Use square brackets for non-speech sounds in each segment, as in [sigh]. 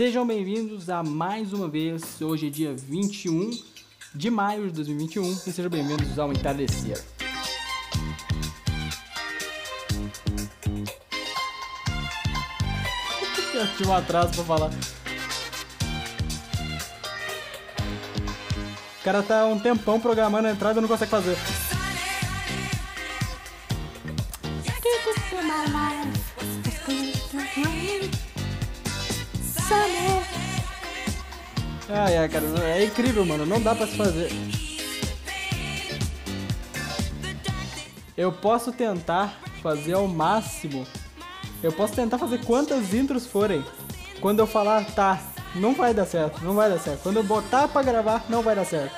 Sejam bem-vindos a mais uma vez. Hoje é dia 21 de maio de 2021 e sejam bem-vindos ao Entardecer. Eu [laughs] tinha um atraso pra falar. O cara tá um tempão programando a entrada e não consegue fazer. Ai, cara, é incrível, mano. Não dá pra se fazer. Eu posso tentar fazer ao máximo. Eu posso tentar fazer quantas intros forem. Quando eu falar, tá, não vai dar certo, não vai dar certo. Quando eu botar pra gravar, não vai dar certo.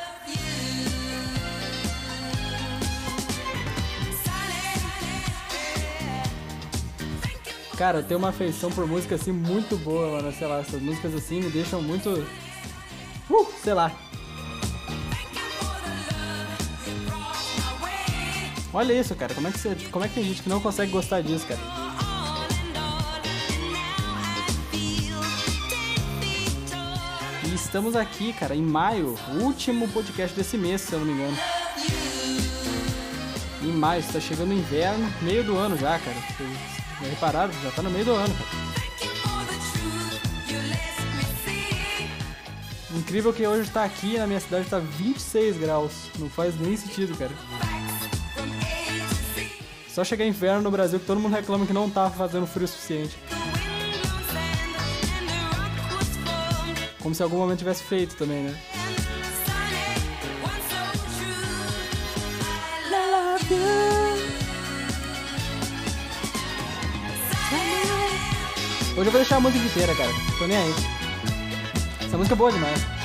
Cara, eu tenho uma afeição por música assim muito boa, mano. Sei lá, essas músicas assim me deixam muito. Uh, sei lá. Olha isso, cara. Como é que, você, como é que tem gente que não consegue gostar disso, cara? E estamos aqui, cara, em maio, o último podcast desse mês, se eu não me engano. Em maio, está chegando o inverno, meio do ano já, cara. Vocês já repararam? Já tá no meio do ano, cara. Incrível que hoje tá aqui na minha cidade tá 26 graus. Não faz nem sentido, cara. Só chegar inverno no Brasil que todo mundo reclama que não tá fazendo frio o suficiente. Como se algum momento tivesse feito também, né? Hoje eu vou deixar a música inteira, cara. Tô nem aí. Essa música é boa demais.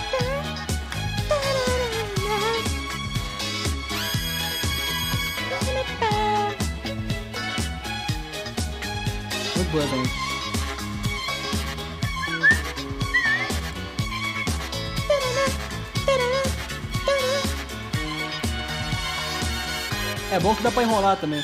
É bom que dá pra enrolar também.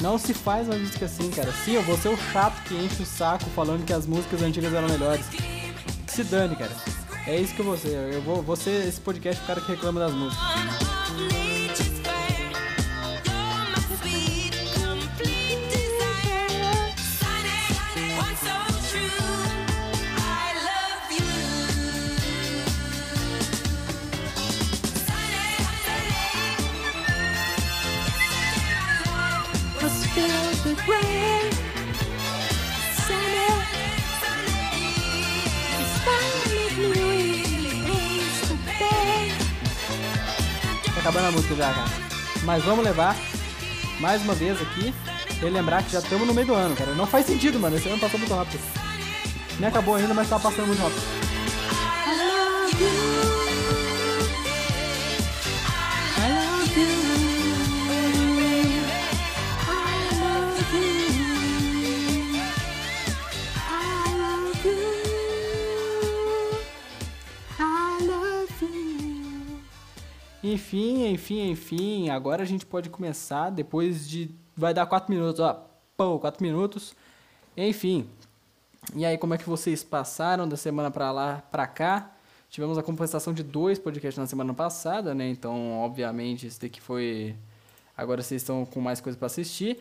Não se faz uma música assim, cara. Sim, eu vou ser o chato que enche o saco falando que as músicas antigas eram melhores. Que se dane, cara. É isso que eu vou ser. Eu vou, vou ser esse podcast o cara que reclama das músicas. Acabando a música já, cara. Mas vamos levar mais uma vez aqui e lembrar que já estamos no meio do ano, cara. Não faz sentido, mano. Esse ano passou muito rápido. Nem acabou ainda, mas tá passando muito rápido. Enfim, enfim, enfim. Agora a gente pode começar. Depois de. Vai dar 4 minutos, ó. Pô, 4 minutos. Enfim. E aí, como é que vocês passaram da semana pra lá, pra cá? Tivemos a compensação de dois podcasts na semana passada, né? Então, obviamente, esse daqui foi. Agora vocês estão com mais coisa para assistir.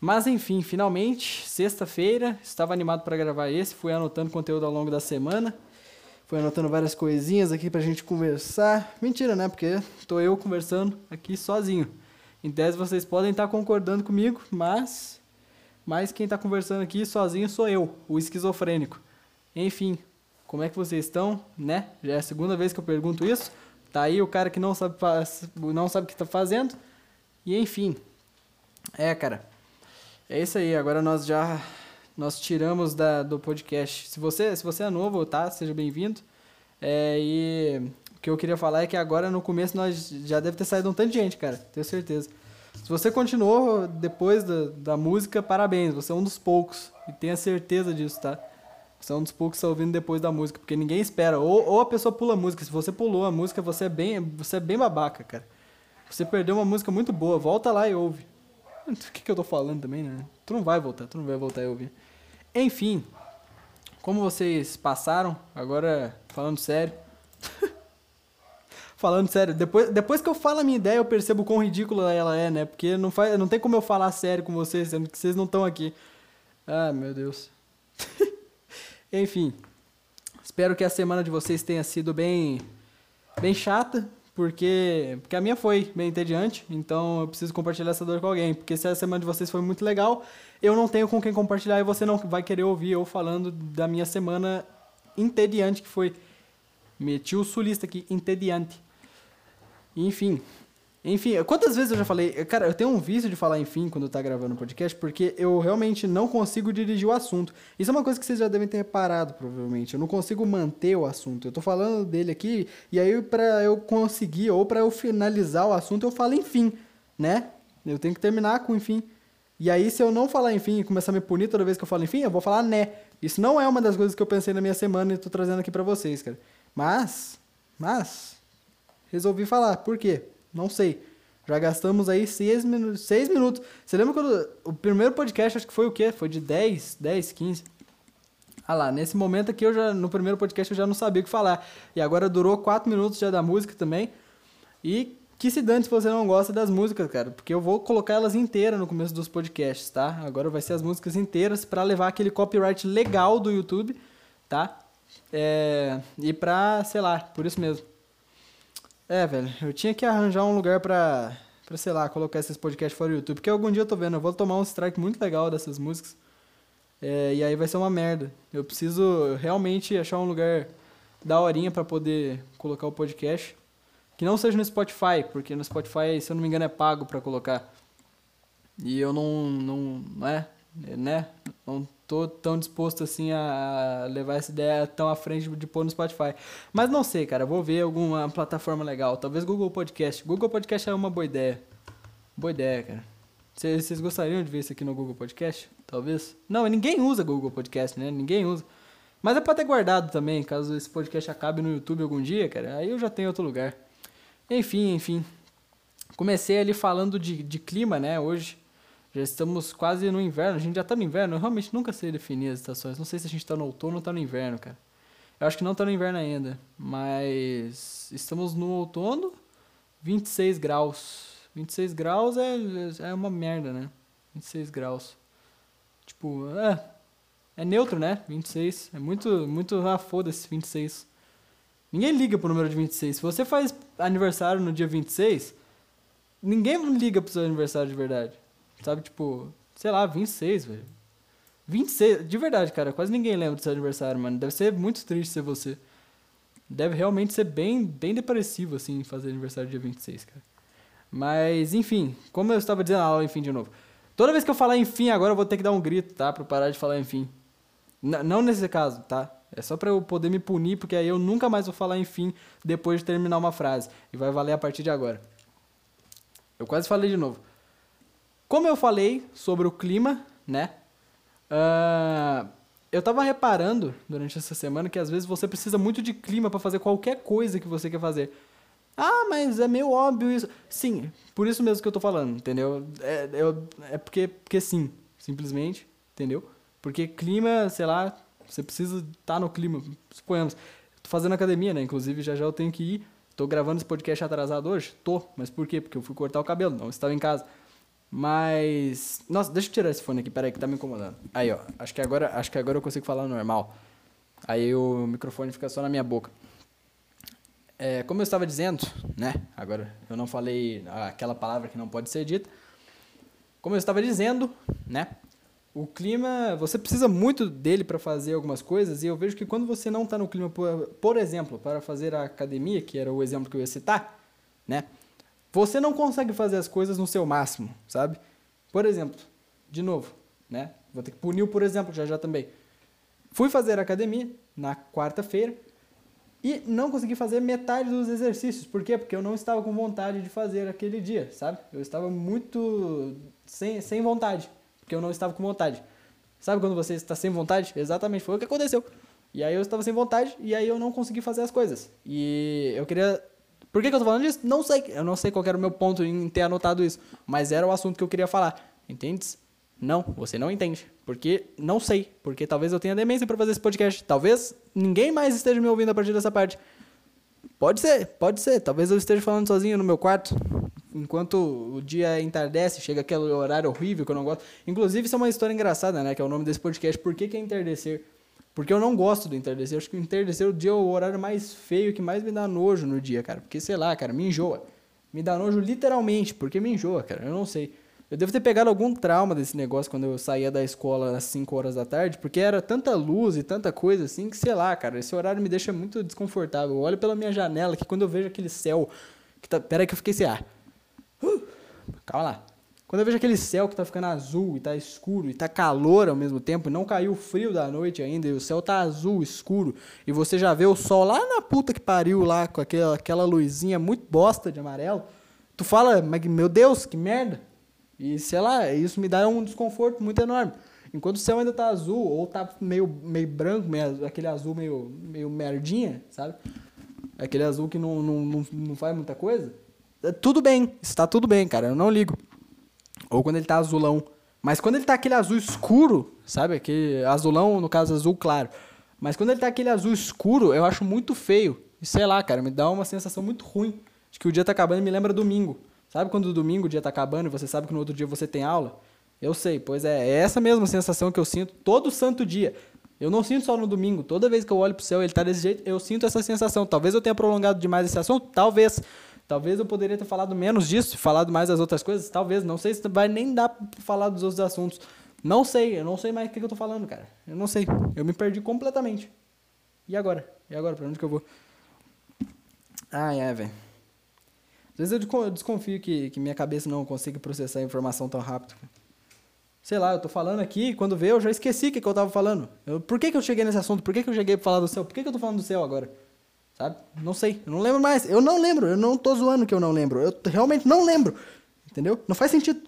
Mas enfim, finalmente, sexta-feira, estava animado para gravar esse, fui anotando conteúdo ao longo da semana. Fui anotando várias coisinhas aqui pra gente conversar. Mentira, né? Porque tô eu conversando aqui sozinho. Em tese vocês podem estar concordando comigo, mas mas quem tá conversando aqui sozinho sou eu, o esquizofrênico. Enfim, como é que vocês estão, né? Já é a segunda vez que eu pergunto isso. Tá aí o cara que não sabe não sabe o que tá fazendo. E enfim. É, cara. É isso aí. Agora nós já nós tiramos da, do podcast. Se você, se você é novo, tá? Seja bem-vindo. É, e o que eu queria falar é que agora no começo nós já deve ter saído um tanto de gente, cara. Tenho certeza. Se você continuou depois da, da música, parabéns. Você é um dos poucos. E tenha certeza disso, tá? Você é um dos poucos que está ouvindo depois da música, porque ninguém espera. Ou, ou a pessoa pula a música. Se você pulou a música, você é bem, você é bem babaca, cara. Você perdeu uma música muito boa. Volta lá e ouve. [laughs] O que, que eu tô falando também, né? Tu não vai voltar, tu não vai voltar e ouvir. Enfim, como vocês passaram, agora falando sério. [laughs] falando sério, depois, depois que eu falo a minha ideia, eu percebo quão ridícula ela é, né? Porque não, faz, não tem como eu falar sério com vocês, sendo que vocês não estão aqui. Ah, meu Deus. [laughs] Enfim, espero que a semana de vocês tenha sido bem, bem chata, porque, porque a minha foi bem entediante, então eu preciso compartilhar essa dor com alguém. Porque se a semana de vocês foi muito legal, eu não tenho com quem compartilhar e você não vai querer ouvir eu falando da minha semana entediante que foi. Meti o sulista aqui, entediante. Enfim, enfim, quantas vezes eu já falei. Cara, eu tenho um vício de falar enfim quando tá gravando podcast, porque eu realmente não consigo dirigir o assunto. Isso é uma coisa que vocês já devem ter reparado, provavelmente. Eu não consigo manter o assunto. Eu tô falando dele aqui, e aí pra eu conseguir, ou pra eu finalizar o assunto, eu falo enfim, né? Eu tenho que terminar com enfim. E aí, se eu não falar enfim e começar a me punir toda vez que eu falo enfim, eu vou falar né. Isso não é uma das coisas que eu pensei na minha semana e tô trazendo aqui pra vocês, cara. Mas, mas, resolvi falar. Por quê? Não sei. Já gastamos aí seis minutos. Seis minutos. Você lembra quando. O primeiro podcast, acho que foi o quê? Foi de 10, 10, 15. Ah lá, nesse momento aqui eu já. No primeiro podcast eu já não sabia o que falar. E agora durou 4 minutos já da música também. E que se dane se você não gosta das músicas, cara. Porque eu vou colocar elas inteiras no começo dos podcasts, tá? Agora vai ser as músicas inteiras para levar aquele copyright legal do YouTube, tá? É, e pra, sei lá, por isso mesmo. É, velho, eu tinha que arranjar um lugar pra, pra sei lá, colocar esses podcasts fora do YouTube. Porque algum dia eu tô vendo, eu vou tomar um strike muito legal dessas músicas. É, e aí vai ser uma merda. Eu preciso realmente achar um lugar da horinha para poder colocar o podcast. Que não seja no Spotify, porque no Spotify, se eu não me engano, é pago para colocar. E eu não, não, não é, né? Não tô tão disposto assim a levar essa ideia tão à frente de pôr no Spotify. Mas não sei, cara, vou ver alguma plataforma legal. Talvez Google Podcast. Google Podcast é uma boa ideia. Boa ideia, cara. Vocês gostariam de ver isso aqui no Google Podcast? Talvez? Não, ninguém usa Google Podcast, né? Ninguém usa. Mas é pra ter guardado também, caso esse podcast acabe no YouTube algum dia, cara. Aí eu já tenho outro lugar. Enfim, enfim. Comecei ali falando de, de clima, né? Hoje. Já estamos quase no inverno, a gente já está no inverno, eu realmente nunca sei definir as estações. Não sei se a gente está no outono ou está no inverno, cara. Eu acho que não está no inverno ainda, mas estamos no outono, 26 graus. 26 graus é, é uma merda, né? 26 graus. Tipo, é, é neutro, né? 26. É muito, muito, ah, foda-se, 26. Ninguém liga pro número de 26. Se você faz aniversário no dia 26, ninguém liga pro seu aniversário de verdade. Sabe, tipo, sei lá, 26, velho. 26, de verdade, cara, quase ninguém lembra do seu aniversário, mano. Deve ser muito triste ser você. Deve realmente ser bem, bem depressivo, assim, fazer aniversário dia 26, cara. Mas, enfim, como eu estava dizendo na aula, enfim, de novo. Toda vez que eu falar enfim agora, eu vou ter que dar um grito, tá? Pra parar de falar enfim. N não nesse caso, tá? É só pra eu poder me punir, porque aí eu nunca mais vou falar enfim depois de terminar uma frase. E vai valer a partir de agora. Eu quase falei de novo. Como eu falei sobre o clima, né? Uh, eu tava reparando durante essa semana que às vezes você precisa muito de clima para fazer qualquer coisa que você quer fazer. Ah, mas é meio óbvio isso. Sim, por isso mesmo que eu tô falando, entendeu? É, eu, é porque, porque sim, simplesmente, entendeu? Porque clima, sei lá, você precisa estar tá no clima. Suponhamos, tô fazendo academia, né? Inclusive já já eu tenho que ir. Tô gravando esse podcast atrasado hoje? Tô, mas por quê? Porque eu fui cortar o cabelo, não estava em casa. Mas. Nossa, deixa eu tirar esse fone aqui, peraí, que tá me incomodando. Aí, ó. Acho que agora, acho que agora eu consigo falar normal. Aí o microfone fica só na minha boca. É, como eu estava dizendo, né? Agora eu não falei aquela palavra que não pode ser dita. Como eu estava dizendo, né? O clima, você precisa muito dele para fazer algumas coisas, e eu vejo que quando você não está no clima, por, por exemplo, para fazer a academia, que era o exemplo que eu ia citar, né? Você não consegue fazer as coisas no seu máximo, sabe? Por exemplo, de novo, né? Vou ter que punir, por exemplo, já já também. Fui fazer academia na quarta-feira e não consegui fazer metade dos exercícios. Por quê? Porque eu não estava com vontade de fazer aquele dia, sabe? Eu estava muito sem, sem vontade, porque eu não estava com vontade. Sabe quando você está sem vontade? Exatamente, foi o que aconteceu. E aí eu estava sem vontade e aí eu não consegui fazer as coisas. E eu queria. Por que, que eu tô falando disso? Não sei. Eu não sei qual era o meu ponto em ter anotado isso. Mas era o assunto que eu queria falar. Entende? Não, você não entende. Porque não sei. Porque talvez eu tenha demência para fazer esse podcast. Talvez ninguém mais esteja me ouvindo a partir dessa parte. Pode ser, pode ser. Talvez eu esteja falando sozinho no meu quarto. Enquanto o dia entardece, chega aquele horário horrível que eu não gosto. Inclusive, isso é uma história engraçada, né? Que é o nome desse podcast. Por que, que é entardecer? Porque eu não gosto do entardecer. Eu acho que o entardecer o dia é o horário mais feio, que mais me dá nojo no dia, cara. Porque, sei lá, cara, me enjoa. Me dá nojo literalmente, porque me enjoa, cara. Eu não sei. Eu devo ter pegado algum trauma desse negócio quando eu saía da escola às 5 horas da tarde, porque era tanta luz e tanta coisa assim que, sei lá, cara, esse horário me deixa muito desconfortável. Eu olho pela minha janela que quando eu vejo aquele céu que tá. Pera aí que eu fiquei sem ar. Uh, calma lá. Quando eu vejo aquele céu que tá ficando azul e tá escuro e tá calor ao mesmo tempo, não caiu o frio da noite ainda, e o céu tá azul, escuro, e você já vê o sol lá na puta que pariu lá com aquela, aquela luzinha muito bosta de amarelo, tu fala, meu Deus, que merda. E sei lá, isso me dá um desconforto muito enorme. Enquanto o céu ainda tá azul, ou tá meio, meio branco, meio, aquele azul meio, meio merdinha, sabe? Aquele azul que não, não, não, não faz muita coisa. É tudo bem, está tudo bem, cara, eu não ligo. Ou quando ele tá azulão. Mas quando ele tá aquele azul escuro, sabe? Aquele azulão, no caso, azul claro. Mas quando ele tá aquele azul escuro, eu acho muito feio. E sei lá, cara, me dá uma sensação muito ruim. De que o dia tá acabando e me lembra domingo. Sabe quando o domingo o dia tá acabando e você sabe que no outro dia você tem aula? Eu sei, pois é, é essa mesma sensação que eu sinto todo santo dia. Eu não sinto só no domingo. Toda vez que eu olho pro céu ele tá desse jeito, eu sinto essa sensação. Talvez eu tenha prolongado demais esse assunto, talvez. Talvez eu poderia ter falado menos disso, falado mais das outras coisas, talvez. Não sei se vai nem dar pra falar dos outros assuntos. Não sei, eu não sei mais o que, eu tô falando, cara. Eu não sei. Eu me perdi completamente. E agora? E agora? Pra onde que eu vou? Ah, é, velho. Às vezes eu desconfio que, que minha cabeça não consiga processar a informação tão rápido. Sei lá, eu tô falando aqui, quando vê, eu já esqueci o que, que eu tava falando. Eu, por que, que eu cheguei nesse assunto? Por que, que eu cheguei pra falar do céu? Por que, que eu tô falando do céu agora? Sabe? Não sei. Eu não lembro mais. Eu não lembro. Eu não tô zoando que eu não lembro. Eu realmente não lembro. Entendeu? Não faz sentido.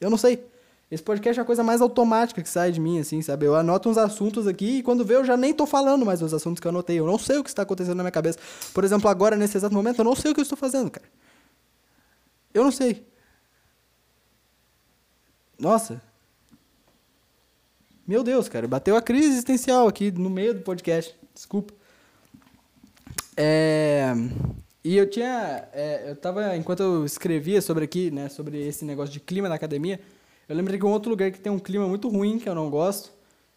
Eu não sei. Esse podcast é a coisa mais automática que sai de mim, assim, sabe? Eu anoto uns assuntos aqui e quando vê eu já nem tô falando mais dos assuntos que eu anotei. Eu não sei o que está acontecendo na minha cabeça. Por exemplo, agora, nesse exato momento, eu não sei o que eu estou fazendo, cara. Eu não sei. Nossa. Meu Deus, cara. Bateu a crise existencial aqui no meio do podcast. Desculpa. É, e eu tinha. É, eu tava. Enquanto eu escrevia sobre aqui, né? Sobre esse negócio de clima na academia, eu lembrei que um outro lugar que tem um clima muito ruim, que eu não gosto,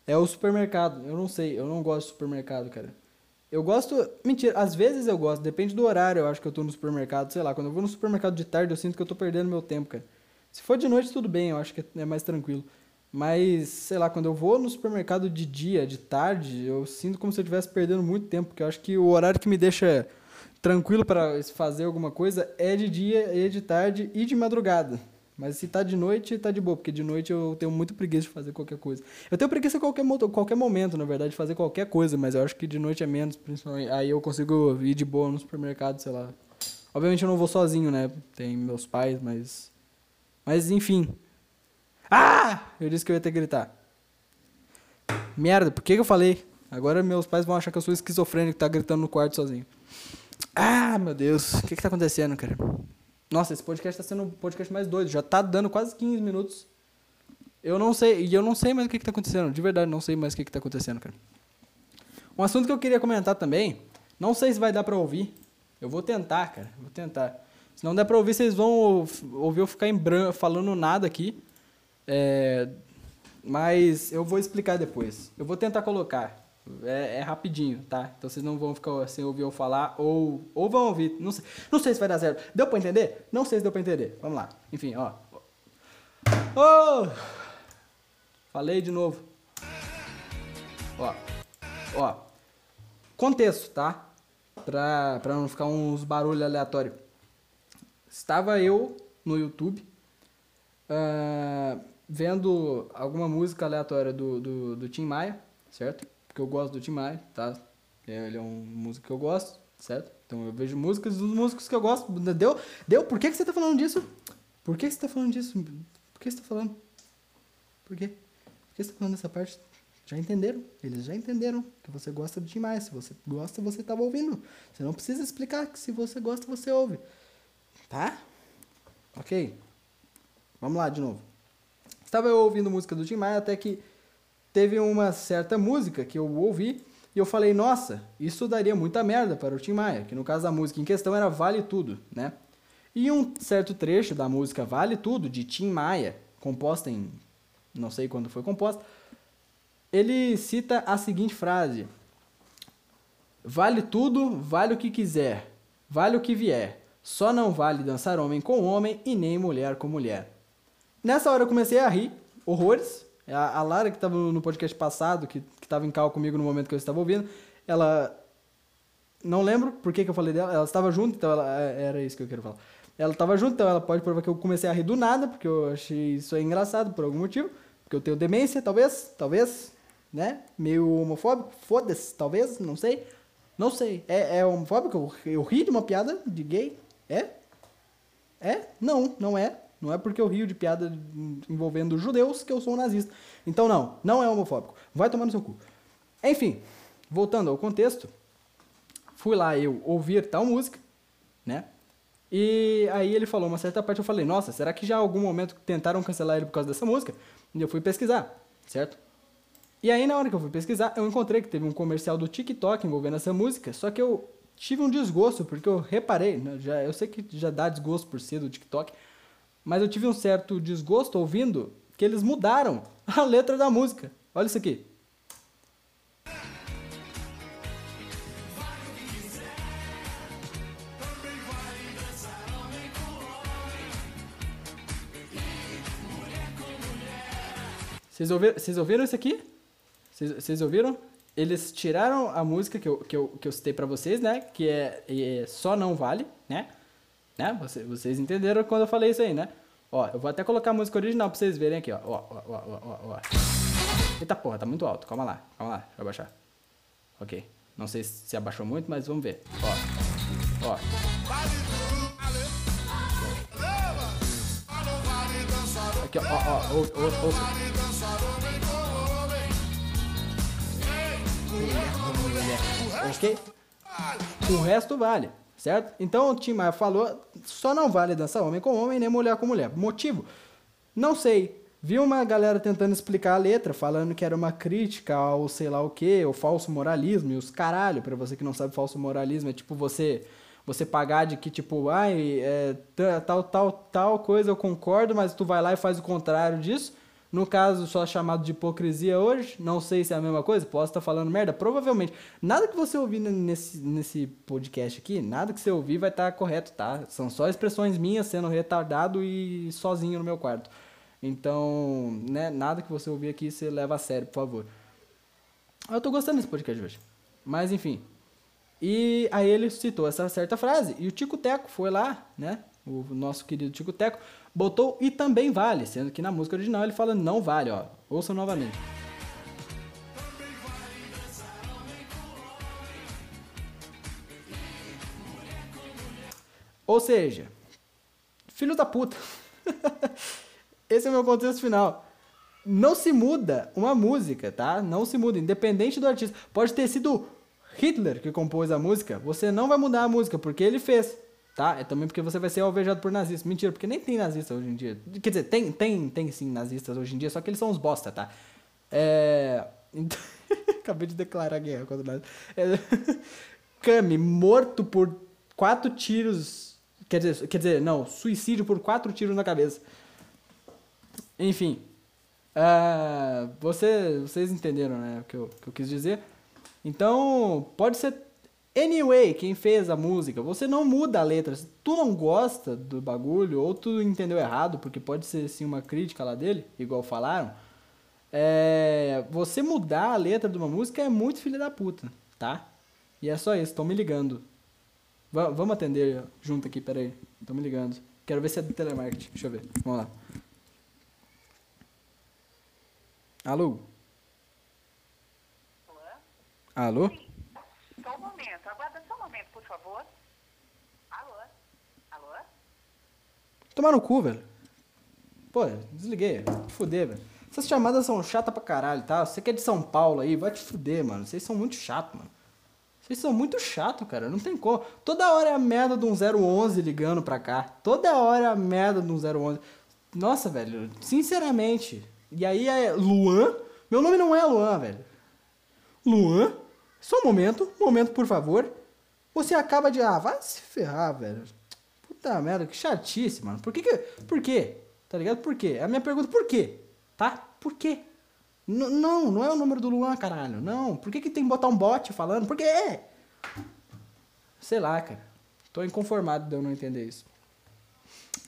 é o supermercado. Eu não sei, eu não gosto de supermercado, cara. Eu gosto. Mentira, às vezes eu gosto, depende do horário, eu acho que eu tô no supermercado, sei lá. Quando eu vou no supermercado de tarde, eu sinto que eu tô perdendo meu tempo, cara. Se for de noite, tudo bem, eu acho que é mais tranquilo. Mas, sei lá, quando eu vou no supermercado de dia, de tarde, eu sinto como se eu estivesse perdendo muito tempo, porque eu acho que o horário que me deixa tranquilo para fazer alguma coisa é de dia, é de tarde e de madrugada. Mas se tá de noite, tá de boa, porque de noite eu tenho muito preguiça de fazer qualquer coisa. Eu tenho preguiça em qualquer, qualquer momento, na verdade, de fazer qualquer coisa, mas eu acho que de noite é menos, principalmente. Aí eu consigo ir de boa no supermercado, sei lá. Obviamente eu não vou sozinho, né? Tem meus pais, mas. Mas enfim, ah! Eu disse que eu ia ter que gritar. Merda, por que, que eu falei? Agora meus pais vão achar que eu sou esquizofrênico que tá gritando no quarto sozinho. Ah, meu Deus. O que que tá acontecendo, cara? Nossa, esse podcast tá sendo o podcast mais doido. Já tá dando quase 15 minutos. Eu não sei, e eu não sei mais o que que tá acontecendo. De verdade, não sei mais o que que tá acontecendo, cara. Um assunto que eu queria comentar também, não sei se vai dar pra ouvir. Eu vou tentar, cara. Vou tentar. Se não der pra ouvir, vocês vão ouvir eu ficar em branco, falando nada aqui. É, mas eu vou explicar depois. Eu vou tentar colocar. É, é, rapidinho, tá? Então vocês não vão ficar sem ouvir eu falar ou, ou vão ouvir. Não sei, não sei se vai dar certo. Deu pra entender? Não sei se deu pra entender. Vamos lá. Enfim, ó. Oh! Falei de novo. Ó. Ó. Contexto, tá? Pra, pra não ficar uns barulhos aleatórios. Estava eu no YouTube. Uh, vendo alguma música aleatória do, do, do Tim Maia, certo? Porque eu gosto do Tim Maia, tá? É, ele é um músico que eu gosto, certo? Então eu vejo músicas dos músicos que eu gosto. Deu? Deu? Por que, que você tá falando disso? Por que você tá falando disso? Por que você tá falando? Por quê? Por que você tá falando dessa parte? Já entenderam? Eles já entenderam que você gosta de Tim Maia. Se você gosta, você estava ouvindo. Você não precisa explicar que se você gosta, você ouve. Tá? Ok. Vamos lá de novo. Estava eu ouvindo música do Tim Maia até que teve uma certa música que eu ouvi e eu falei, nossa, isso daria muita merda para o Tim Maia, que no caso a música em questão era Vale Tudo, né? E um certo trecho da música Vale Tudo, de Tim Maia, composta em. não sei quando foi composta, ele cita a seguinte frase: Vale tudo, vale o que quiser, vale o que vier, só não vale dançar homem com homem e nem mulher com mulher. Nessa hora eu comecei a rir, horrores. A, a Lara, que estava no podcast passado, que estava em cal comigo no momento que eu estava ouvindo, ela. Não lembro por que, que eu falei dela, ela estava junto, então ela, é, era isso que eu quero falar. Ela estava junto, então ela pode provar que eu comecei a rir do nada, porque eu achei isso aí engraçado por algum motivo. Porque eu tenho demência, talvez, talvez, né? Meio homofóbico, foda-se, talvez, não sei. Não sei. É, é homofóbico? Eu, eu ri de uma piada de gay? É? É? Não, não é. Não é porque eu rio de piada envolvendo judeus que eu sou um nazista. Então não, não é homofóbico. Vai tomar no seu cu. Enfim, voltando ao contexto, fui lá eu ouvir tal música, né? E aí ele falou uma certa parte, eu falei, nossa, será que já em algum momento tentaram cancelar ele por causa dessa música? E eu fui pesquisar, certo? E aí na hora que eu fui pesquisar, eu encontrei que teve um comercial do TikTok envolvendo essa música, só que eu tive um desgosto, porque eu reparei, né, já, eu sei que já dá desgosto por ser do TikTok, mas eu tive um certo desgosto ouvindo que eles mudaram [laughs] a letra da música. Olha isso aqui. Vocês ouviram, ouviram isso aqui? Vocês, vocês ouviram? Eles tiraram a música que eu, que eu, que eu citei pra vocês, né? Que é, é Só Não Vale, né? Né? Vocês, vocês entenderam quando eu falei isso aí, né? Ó, eu vou até colocar a música original pra vocês verem aqui, ó. Ó, ó, ó, ó, ó. Eita porra, tá muito alto. Calma lá, calma lá. Deixa eu abaixar. Ok. Não sei se abaixou muito, mas vamos ver. Ó. Ó. Aqui, ó, ó, ó. Ouça. ouça. Ok? O resto vale, certo? Então o Tim Maia falou, só não vale dançar homem com homem nem mulher com mulher. Motivo? Não sei. Vi uma galera tentando explicar a letra, falando que era uma crítica ao sei lá o que, o falso moralismo e os caralho. Pra você que não sabe, falso moralismo é tipo você você pagar de que tipo, ai, é, tal, tal, tal coisa eu concordo, mas tu vai lá e faz o contrário disso. No caso, só chamado de hipocrisia hoje, não sei se é a mesma coisa, posso estar falando merda, provavelmente. Nada que você ouvir nesse, nesse podcast aqui, nada que você ouvir vai estar correto, tá? São só expressões minhas sendo retardado e sozinho no meu quarto. Então, né, nada que você ouvir aqui você leva a sério, por favor. Eu tô gostando desse podcast hoje. Mas enfim. E aí ele citou essa certa frase. E o Tico Teco foi lá, né? O nosso querido Tico Teco botou e também vale, sendo que na música original ele fala não vale, ó. Ouça novamente. Ou seja, filho da puta. [laughs] Esse é o meu contexto final. Não se muda uma música, tá? Não se muda, independente do artista. Pode ter sido Hitler que compôs a música, você não vai mudar a música porque ele fez tá? É também porque você vai ser alvejado por nazistas. Mentira, porque nem tem nazista hoje em dia. Quer dizer, tem, tem, tem sim nazistas hoje em dia, só que eles são uns bosta, tá? É... [laughs] Então... Acabei de declarar guerra contra o é... [laughs] Kami, morto por quatro tiros... Quer dizer, quer dizer, não, suicídio por quatro tiros na cabeça. Enfim. Uh, você, vocês entenderam, né, o que eu, que eu quis dizer. Então, pode ser Anyway, quem fez a música, você não muda a letra. Se tu não gosta do bagulho, ou tu entendeu errado, porque pode ser sim uma crítica lá dele, igual falaram. É, você mudar a letra de uma música é muito filha da puta, tá? E é só isso, estão me ligando. V vamos atender junto aqui, peraí. Estão me ligando. Quero ver se é do telemarketing. Deixa eu ver. Vamos lá. Alô? Alô? Alô? Tomar no cu, velho. Pô, desliguei. Fuder, velho. Essas chamadas são chatas pra caralho, tá? Você que é de São Paulo aí, vai te fuder, mano. Vocês são muito chato, mano. Vocês são muito chato, cara. Não tem como. Toda hora é a merda de um 011 ligando pra cá. Toda hora é a merda de um 011. Nossa, velho. Sinceramente. E aí é Luan. Meu nome não é Luan, velho. Luan. Só um momento. Um momento, por favor. Você acaba de. Ah, vai se ferrar, velho. Puta merda, que chatice, mano. Por que que. Por quê? Tá ligado? Por quê? A minha pergunta, por quê? Tá? Por quê? N não, não é o número do Luan, caralho. Não. Por que, que tem que botar um bot falando? Por quê? Sei lá, cara. Tô inconformado de eu não entender isso.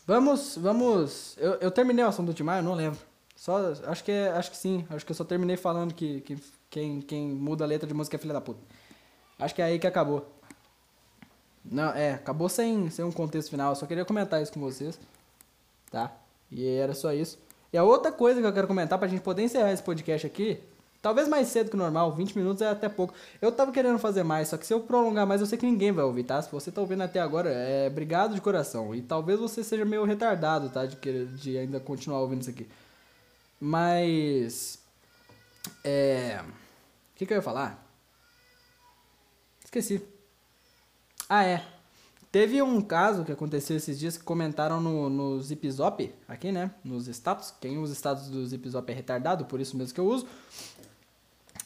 Vamos, vamos. Eu, eu terminei o assunto do Timar, eu não lembro. Só, acho que, acho que sim. Acho que eu só terminei falando que, que quem, quem muda a letra de música é filha da puta. Acho que é aí que acabou. Não, é, acabou sem, sem um contexto final. Eu só queria comentar isso com vocês. Tá? E era só isso. E a outra coisa que eu quero comentar pra gente poder encerrar esse podcast aqui, talvez mais cedo que o normal, 20 minutos é até pouco. Eu tava querendo fazer mais, só que se eu prolongar mais, eu sei que ninguém vai ouvir, tá? Se você tá ouvindo até agora, é obrigado de coração. E talvez você seja meio retardado, tá? De, querer, de ainda continuar ouvindo isso aqui. Mas. É. O que, que eu ia falar? Esqueci. Ah, é. Teve um caso que aconteceu esses dias que comentaram no, no Zipzop, aqui, né? Nos status. Quem usa status do Zipzop é retardado, por isso mesmo que eu uso.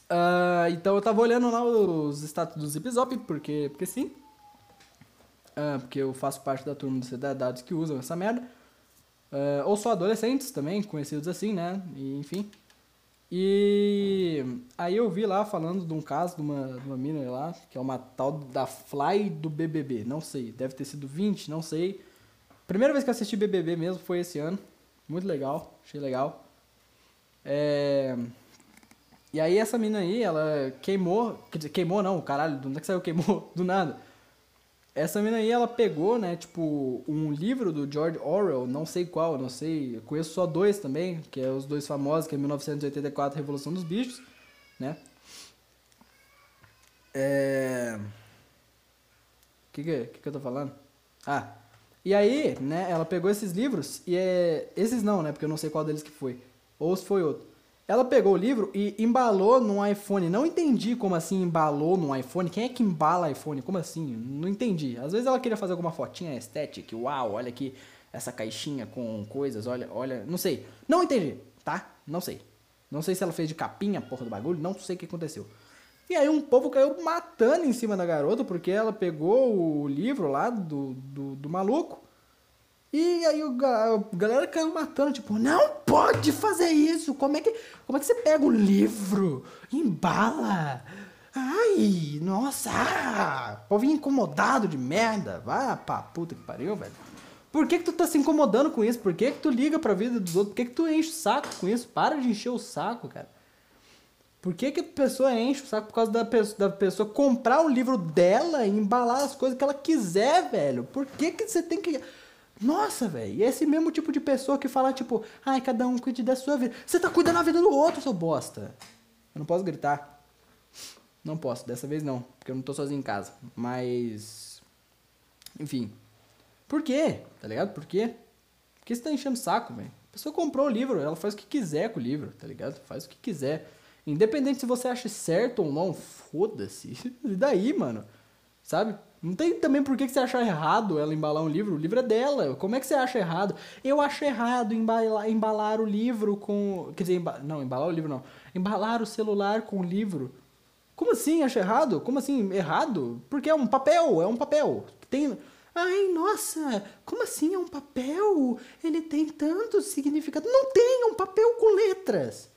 Uh, então eu tava olhando lá os status do Zipzop, porque, porque sim. Uh, porque eu faço parte da turma dos retardados que usam essa merda. Uh, ou só adolescentes também, conhecidos assim, né? E, enfim. E aí eu vi lá falando de um caso de uma, de uma mina lá, que é uma tal da Fly do BBB. Não sei, deve ter sido 20, não sei. Primeira vez que eu assisti BBB mesmo foi esse ano. Muito legal, achei legal. É... E aí essa mina aí, ela queimou, quer dizer, queimou não, caralho, do onde é que saiu queimou? [laughs] Do nada. Essa mina aí, ela pegou, né, tipo, um livro do George Orwell, não sei qual, não sei, conheço só dois também, que é os dois famosos, que é 1984, Revolução dos Bichos, né? É... O que que, que que eu tô falando? Ah, e aí, né, ela pegou esses livros, e é... Esses não, né, porque eu não sei qual deles que foi, ou se foi outro. Ela pegou o livro e embalou no iPhone. Não entendi como assim embalou no iPhone. Quem é que embala iPhone? Como assim? Não entendi. Às vezes ela queria fazer alguma fotinha estética. Uau, olha aqui essa caixinha com coisas. Olha, olha. Não sei. Não entendi, tá? Não sei. Não sei se ela fez de capinha, porra do bagulho. Não sei o que aconteceu. E aí um povo caiu matando em cima da garota porque ela pegou o livro lá do, do, do maluco e aí a galera caiu matando, tipo, não pode fazer isso. Como é que, como é que você pega o livro, embala? Ai, nossa, ah, povinho incomodado de merda. Vá pra puta que pariu, velho. Por que, que tu tá se incomodando com isso? Por que, que tu liga pra vida dos outros? Por que, que tu enche o saco com isso? Para de encher o saco, cara. Por que, que a pessoa enche o saco por causa da pessoa, da pessoa comprar o livro dela e embalar as coisas que ela quiser, velho? Por que, que você tem que. Nossa, velho. E esse mesmo tipo de pessoa que fala, tipo, ai, cada um cuide da sua vida. Você tá cuidando da vida do outro, seu bosta. Eu não posso gritar. Não posso, dessa vez não, porque eu não tô sozinho em casa. Mas. Enfim. Por quê? Tá ligado? Por quê? Porque você tá enchendo o saco, velho. A pessoa comprou o livro, ela faz o que quiser com o livro, tá ligado? Faz o que quiser. Independente se você acha certo ou não, foda-se. [laughs] E daí, mano? Sabe? Não tem também por que você acha errado ela embalar um livro. O livro é dela. Como é que você acha errado? Eu acho errado embalar, embalar o livro com. Quer dizer, emba... não, embalar o livro não. Embalar o celular com o livro. Como assim acha errado? Como assim errado? Porque é um papel, é um papel. Tem. Ai, nossa, como assim é um papel? Ele tem tanto significado. Não tem, é um papel com letras.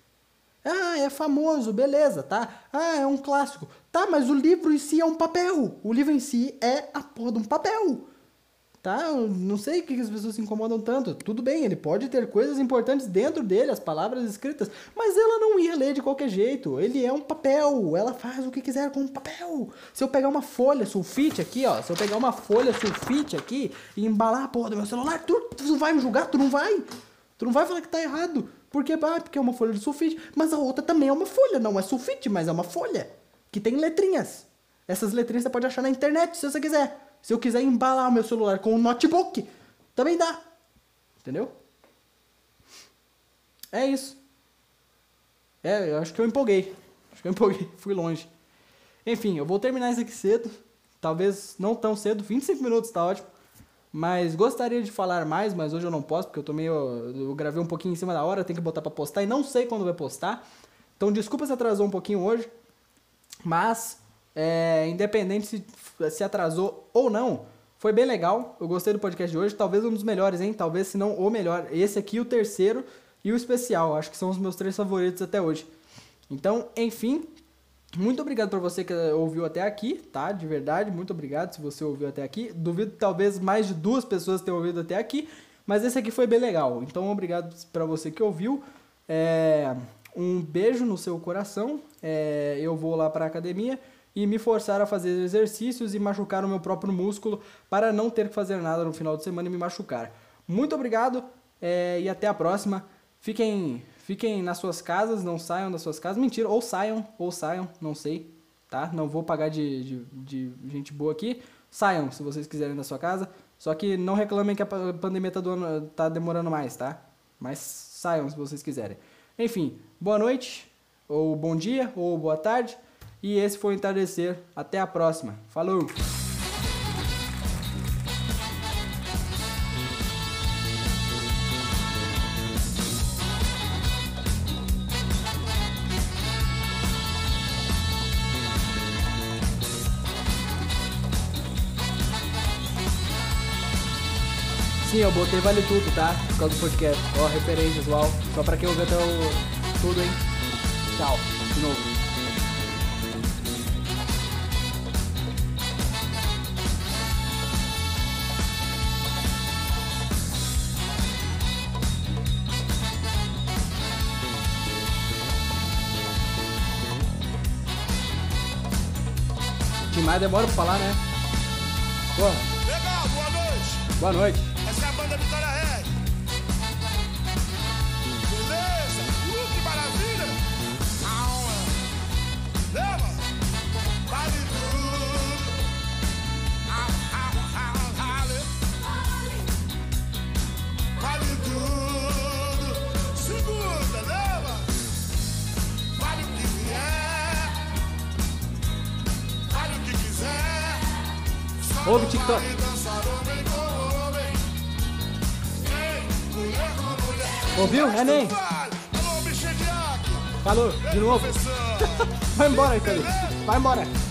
Ah, é famoso, beleza, tá? Ah, é um clássico. Tá, mas o livro em si é um papel. O livro em si é a porra de um papel. Tá? Eu não sei o que as pessoas se incomodam tanto. Tudo bem, ele pode ter coisas importantes dentro dele, as palavras escritas, mas ela não ia ler de qualquer jeito. Ele é um papel. Ela faz o que quiser com um papel. Se eu pegar uma folha sulfite aqui, ó, se eu pegar uma folha sulfite aqui e embalar a porra do meu celular, tu, tu vai me julgar? Tu não vai? Tu não vai falar que tá errado. Porque, ah, porque é uma folha de sulfite. Mas a outra também é uma folha. Não é sulfite, mas é uma folha que tem letrinhas. Essas letrinhas você pode achar na internet se você quiser. Se eu quiser embalar o meu celular com um notebook, também dá. Entendeu? É isso. É, eu acho que eu empolguei. Acho que eu empolguei, [laughs] fui longe. Enfim, eu vou terminar isso aqui cedo. Talvez não tão cedo, 25 minutos tá ótimo. Mas gostaria de falar mais, mas hoje eu não posso, porque eu tô meio. Eu gravei um pouquinho em cima da hora, tenho que botar pra postar e não sei quando vai postar. Então desculpa se atrasou um pouquinho hoje. Mas, é, independente se, se atrasou ou não, foi bem legal. Eu gostei do podcast de hoje. Talvez um dos melhores, hein? Talvez, se não o melhor. Esse aqui, o terceiro e o especial. Acho que são os meus três favoritos até hoje. Então, enfim, muito obrigado para você que ouviu até aqui, tá? De verdade, muito obrigado se você ouviu até aqui. Duvido que talvez mais de duas pessoas tenham ouvido até aqui, mas esse aqui foi bem legal. Então, obrigado para você que ouviu. É, um beijo no seu coração. É, eu vou lá para a academia e me forçar a fazer exercícios e machucar o meu próprio músculo para não ter que fazer nada no final de semana e me machucar. Muito obrigado é, e até a próxima. Fiquem Fiquem nas suas casas, não saiam das suas casas. Mentira, ou saiam, ou saiam, não sei, tá? Não vou pagar de, de, de gente boa aqui. Saiam, se vocês quiserem da sua casa. Só que não reclamem que a pandemia tá, do, tá demorando mais, tá? Mas saiam se vocês quiserem. Enfim, boa noite, ou bom dia, ou boa tarde. E esse foi o Entardecer. Até a próxima. Falou! Botei vale tudo, tá? Por causa do podcast. Ó, referências, uau. Só pra quem ouviu até o tudo, hein? Tchau. De novo. Demais demora pra falar, né? Porra. Legal, boa noite. Boa noite. Essa é a banda Vitória Red. Beleza? Uh, que maravilha. Leva. Vale tudo. Au, au, au, vale. Vale tudo. Segunda, leva. Vale o que vier. Vale o que quiser. Ouve, TikTok. Ouviu? É nem. Vale. Alô, Michel Diaco. Falou, de novo. [laughs] Vai embora, Italy. Vai embora.